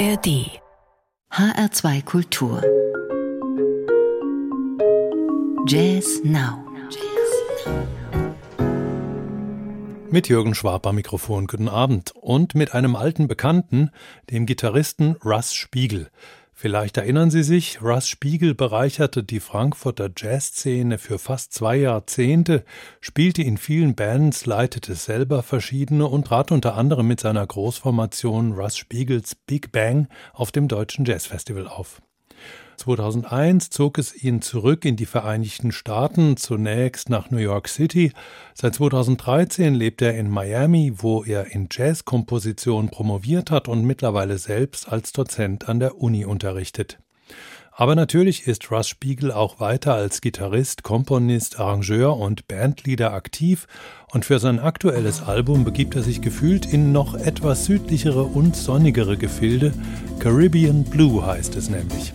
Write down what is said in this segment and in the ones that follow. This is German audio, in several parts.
ARD HR2 Kultur Jazz Now Mit Jürgen Schwab am Mikrofon, guten Abend. Und mit einem alten Bekannten, dem Gitarristen Russ Spiegel. Vielleicht erinnern Sie sich, Russ Spiegel bereicherte die Frankfurter Jazzszene für fast zwei Jahrzehnte, spielte in vielen Bands, leitete selber verschiedene und trat unter anderem mit seiner Großformation Russ Spiegels Big Bang auf dem Deutschen Jazzfestival auf. 2001 zog es ihn zurück in die Vereinigten Staaten, zunächst nach New York City. Seit 2013 lebt er in Miami, wo er in Jazzkomposition promoviert hat und mittlerweile selbst als Dozent an der Uni unterrichtet. Aber natürlich ist Russ Spiegel auch weiter als Gitarrist, Komponist, Arrangeur und Bandleader aktiv und für sein aktuelles Album begibt er sich gefühlt in noch etwas südlichere und sonnigere Gefilde. Caribbean Blue heißt es nämlich.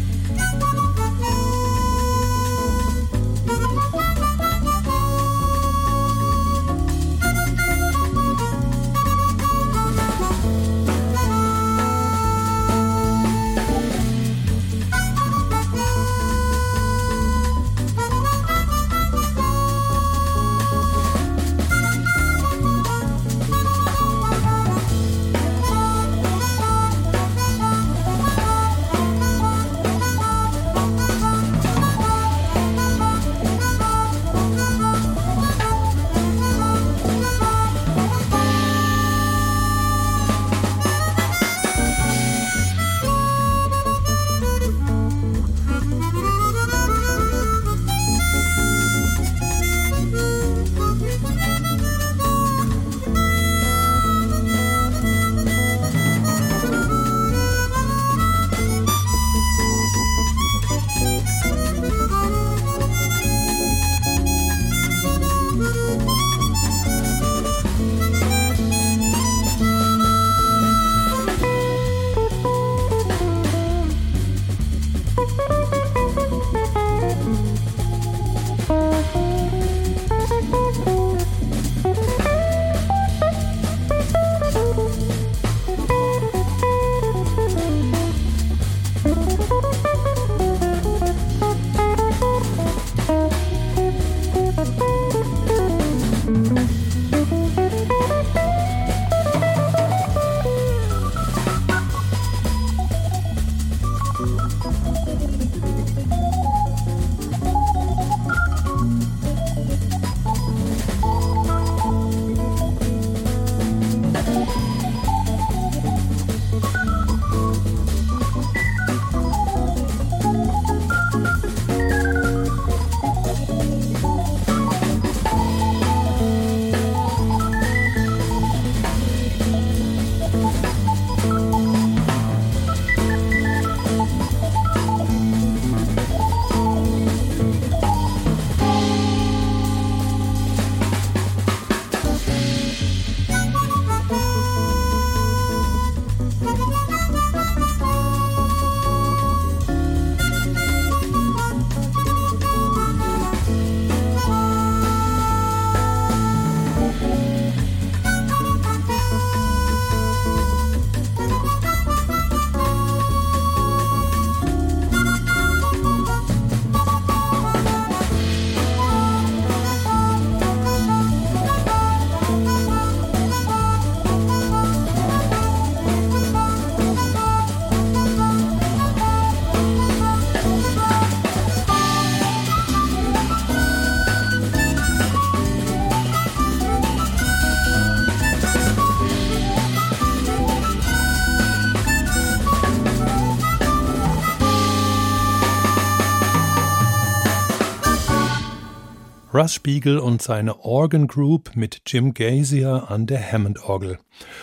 Russ Spiegel und seine Organ Group mit Jim Gazier an der Hammond-Orgel.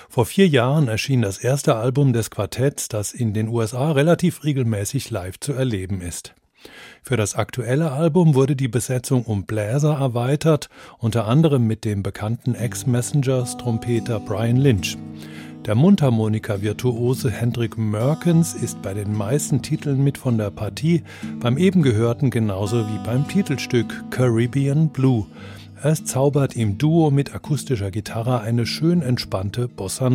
Vor vier Jahren erschien das erste Album des Quartetts, das in den USA relativ regelmäßig live zu erleben ist. Für das aktuelle Album wurde die Besetzung um Bläser erweitert, unter anderem mit dem bekannten Ex-Messengers-Trompeter Brian Lynch. Der Mundharmonika-Virtuose Hendrik Merkens ist bei den meisten Titeln mit von der Partie, beim eben gehörten genauso wie beim Titelstück Caribbean Blue. Es zaubert im Duo mit akustischer Gitarre eine schön entspannte Bossa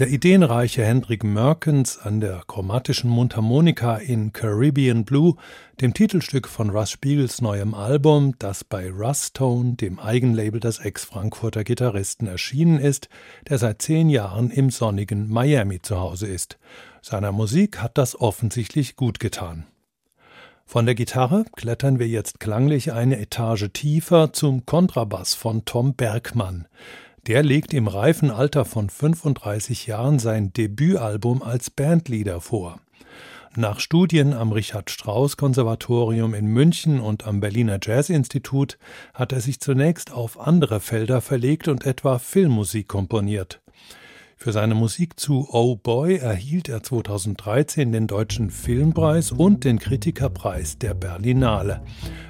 Der ideenreiche Hendrik Merkens an der chromatischen Mundharmonika in Caribbean Blue, dem Titelstück von Russ Spiegels neuem Album, das bei Russ Tone, dem Eigenlabel des Ex-Frankfurter Gitarristen, erschienen ist, der seit zehn Jahren im sonnigen Miami zu Hause ist. Seiner Musik hat das offensichtlich gut getan. Von der Gitarre klettern wir jetzt klanglich eine Etage tiefer zum Kontrabass von Tom Bergmann. Der legt im reifen Alter von 35 Jahren sein Debütalbum als Bandleader vor. Nach Studien am Richard Strauss Konservatorium in München und am Berliner Jazzinstitut hat er sich zunächst auf andere Felder verlegt und etwa Filmmusik komponiert. Für seine Musik zu Oh Boy erhielt er 2013 den Deutschen Filmpreis und den Kritikerpreis der Berlinale.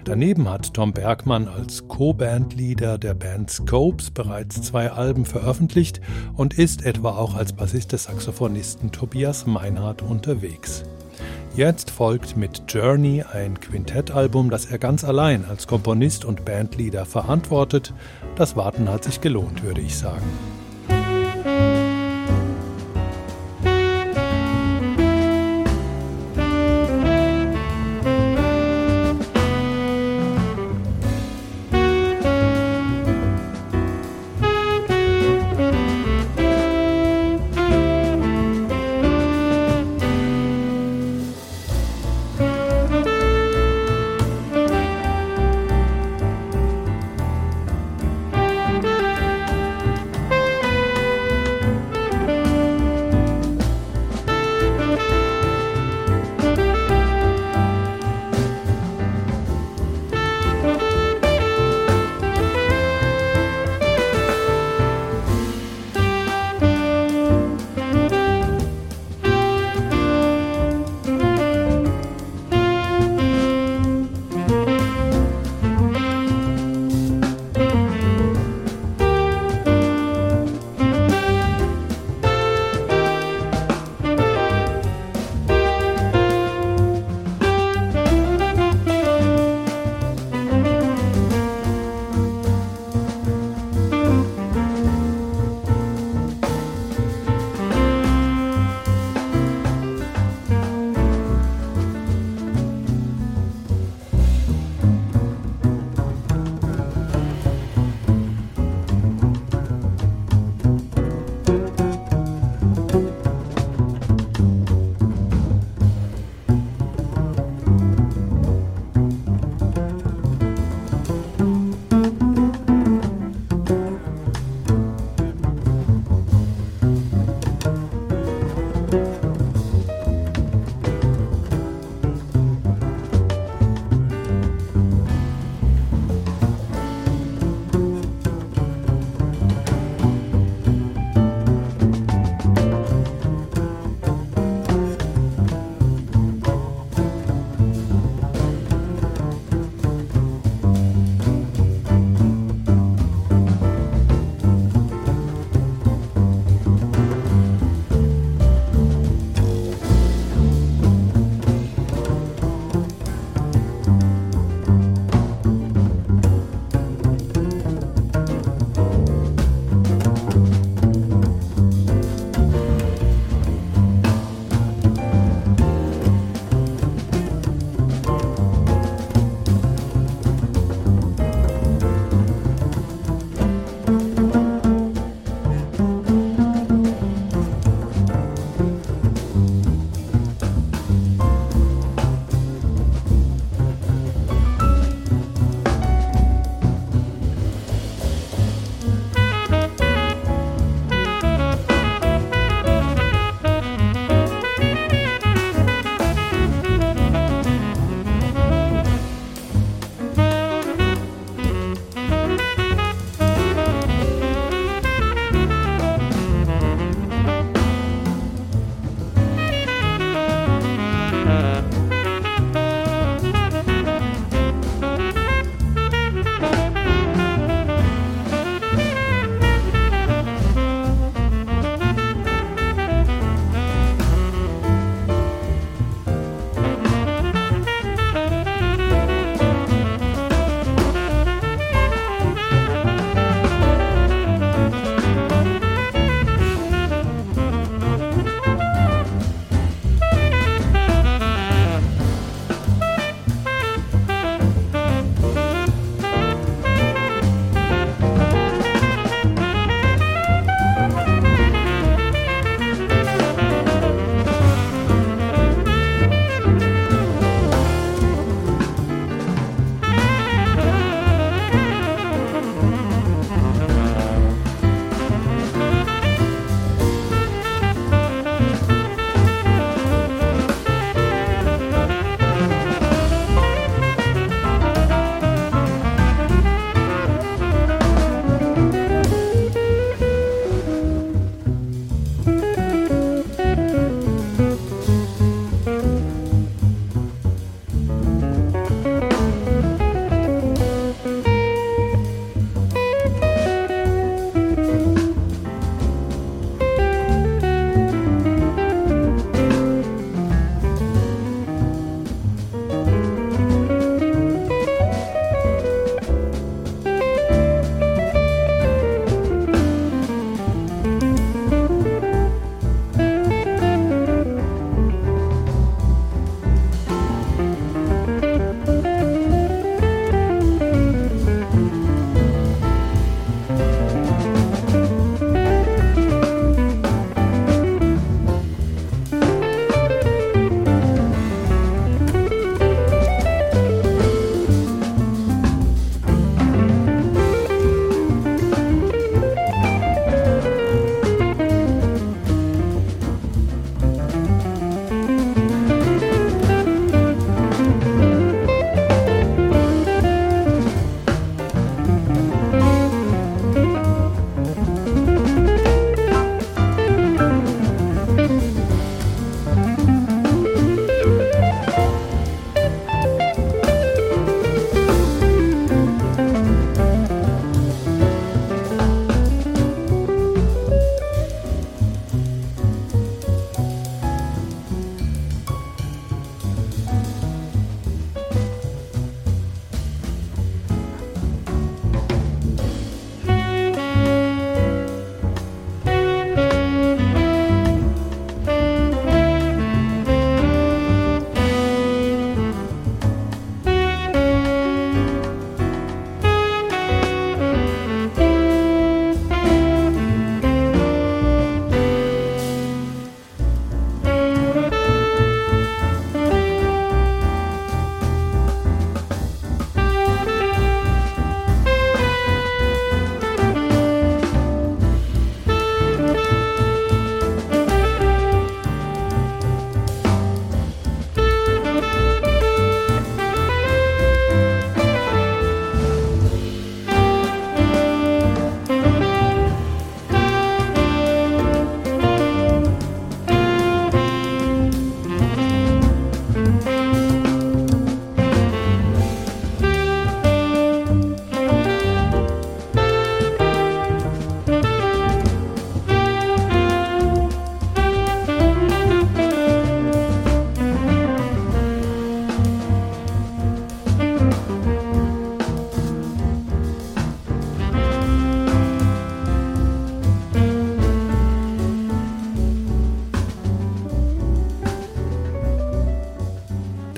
Daneben hat Tom Bergmann als Co-Bandleader der Band Scopes bereits zwei Alben veröffentlicht und ist etwa auch als Bassist des Saxophonisten Tobias Meinhardt unterwegs. Jetzt folgt mit Journey ein Quintettalbum, das er ganz allein als Komponist und Bandleader verantwortet. Das Warten hat sich gelohnt, würde ich sagen.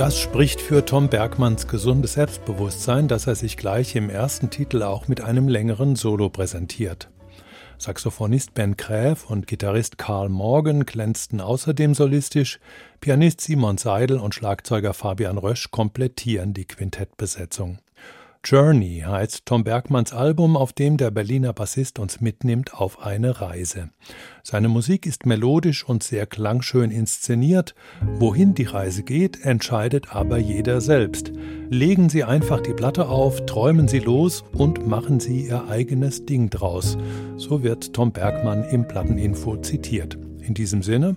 Das spricht für Tom Bergmanns gesundes Selbstbewusstsein, dass er sich gleich im ersten Titel auch mit einem längeren Solo präsentiert. Saxophonist Ben Kräf und Gitarrist Carl Morgan glänzten außerdem solistisch, Pianist Simon Seidel und Schlagzeuger Fabian Rösch komplettieren die Quintettbesetzung. Journey heißt Tom Bergmanns Album, auf dem der Berliner Bassist uns mitnimmt auf eine Reise. Seine Musik ist melodisch und sehr klangschön inszeniert. Wohin die Reise geht, entscheidet aber jeder selbst. Legen Sie einfach die Platte auf, träumen Sie los und machen Sie Ihr eigenes Ding draus. So wird Tom Bergmann im Platteninfo zitiert. In diesem Sinne,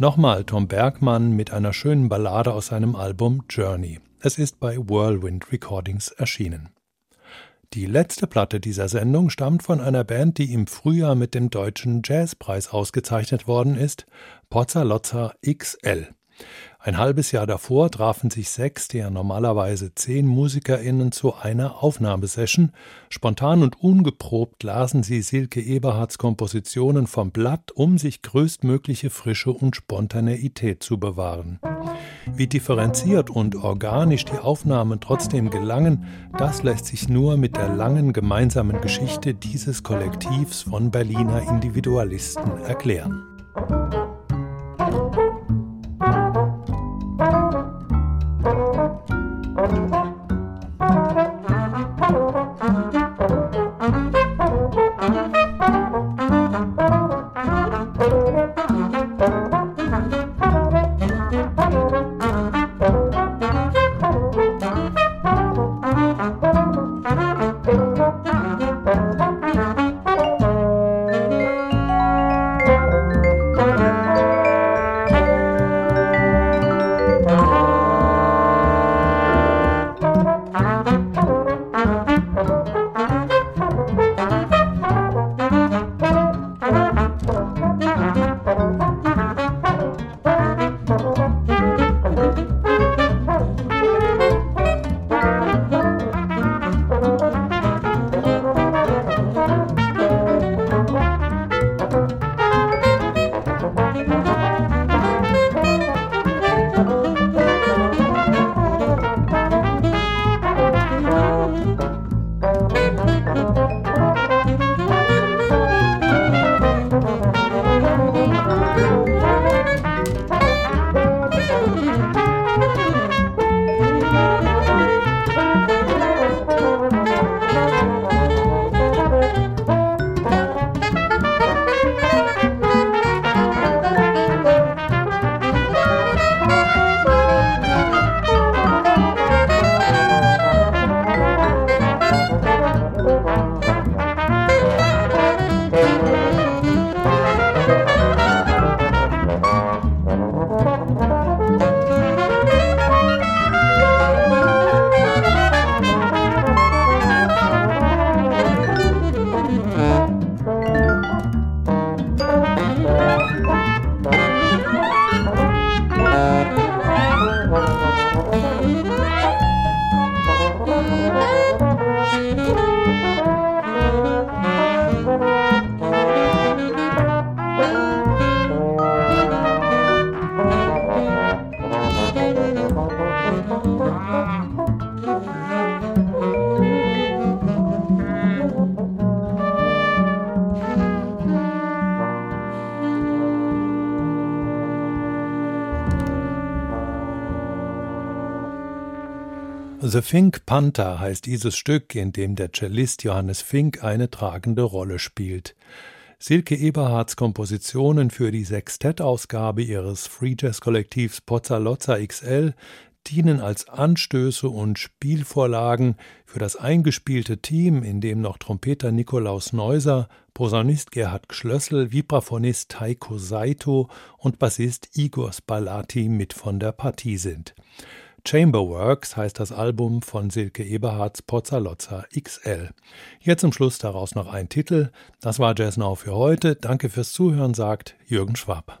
Nochmal Tom Bergmann mit einer schönen Ballade aus seinem Album Journey. Es ist bei Whirlwind Recordings erschienen. Die letzte Platte dieser Sendung stammt von einer Band, die im Frühjahr mit dem Deutschen Jazzpreis ausgezeichnet worden ist, Pozzalozza XL. Ein halbes Jahr davor trafen sich sechs der normalerweise zehn MusikerInnen zu einer Aufnahmesession. Spontan und ungeprobt lasen sie Silke Eberhards Kompositionen vom Blatt, um sich größtmögliche Frische und Spontaneität zu bewahren. Wie differenziert und organisch die Aufnahmen trotzdem gelangen, das lässt sich nur mit der langen gemeinsamen Geschichte dieses Kollektivs von Berliner Individualisten erklären. The Fink Panther heißt dieses Stück, in dem der Cellist Johannes Fink eine tragende Rolle spielt. Silke Eberhards Kompositionen für die Sextettausgabe ihres Free Jazz Kollektivs Pozzalozza XL dienen als Anstöße und Spielvorlagen für das eingespielte Team, in dem noch Trompeter Nikolaus Neuser, Posaunist Gerhard Gschlössel, Vibraphonist Taiko Saito und Bassist Igor Spalati mit von der Partie sind. Chamberworks heißt das Album von Silke Eberhards Pozzalozza XL. Jetzt zum Schluss daraus noch ein Titel. Das war Jazz Now für heute. Danke fürs Zuhören, sagt Jürgen Schwab.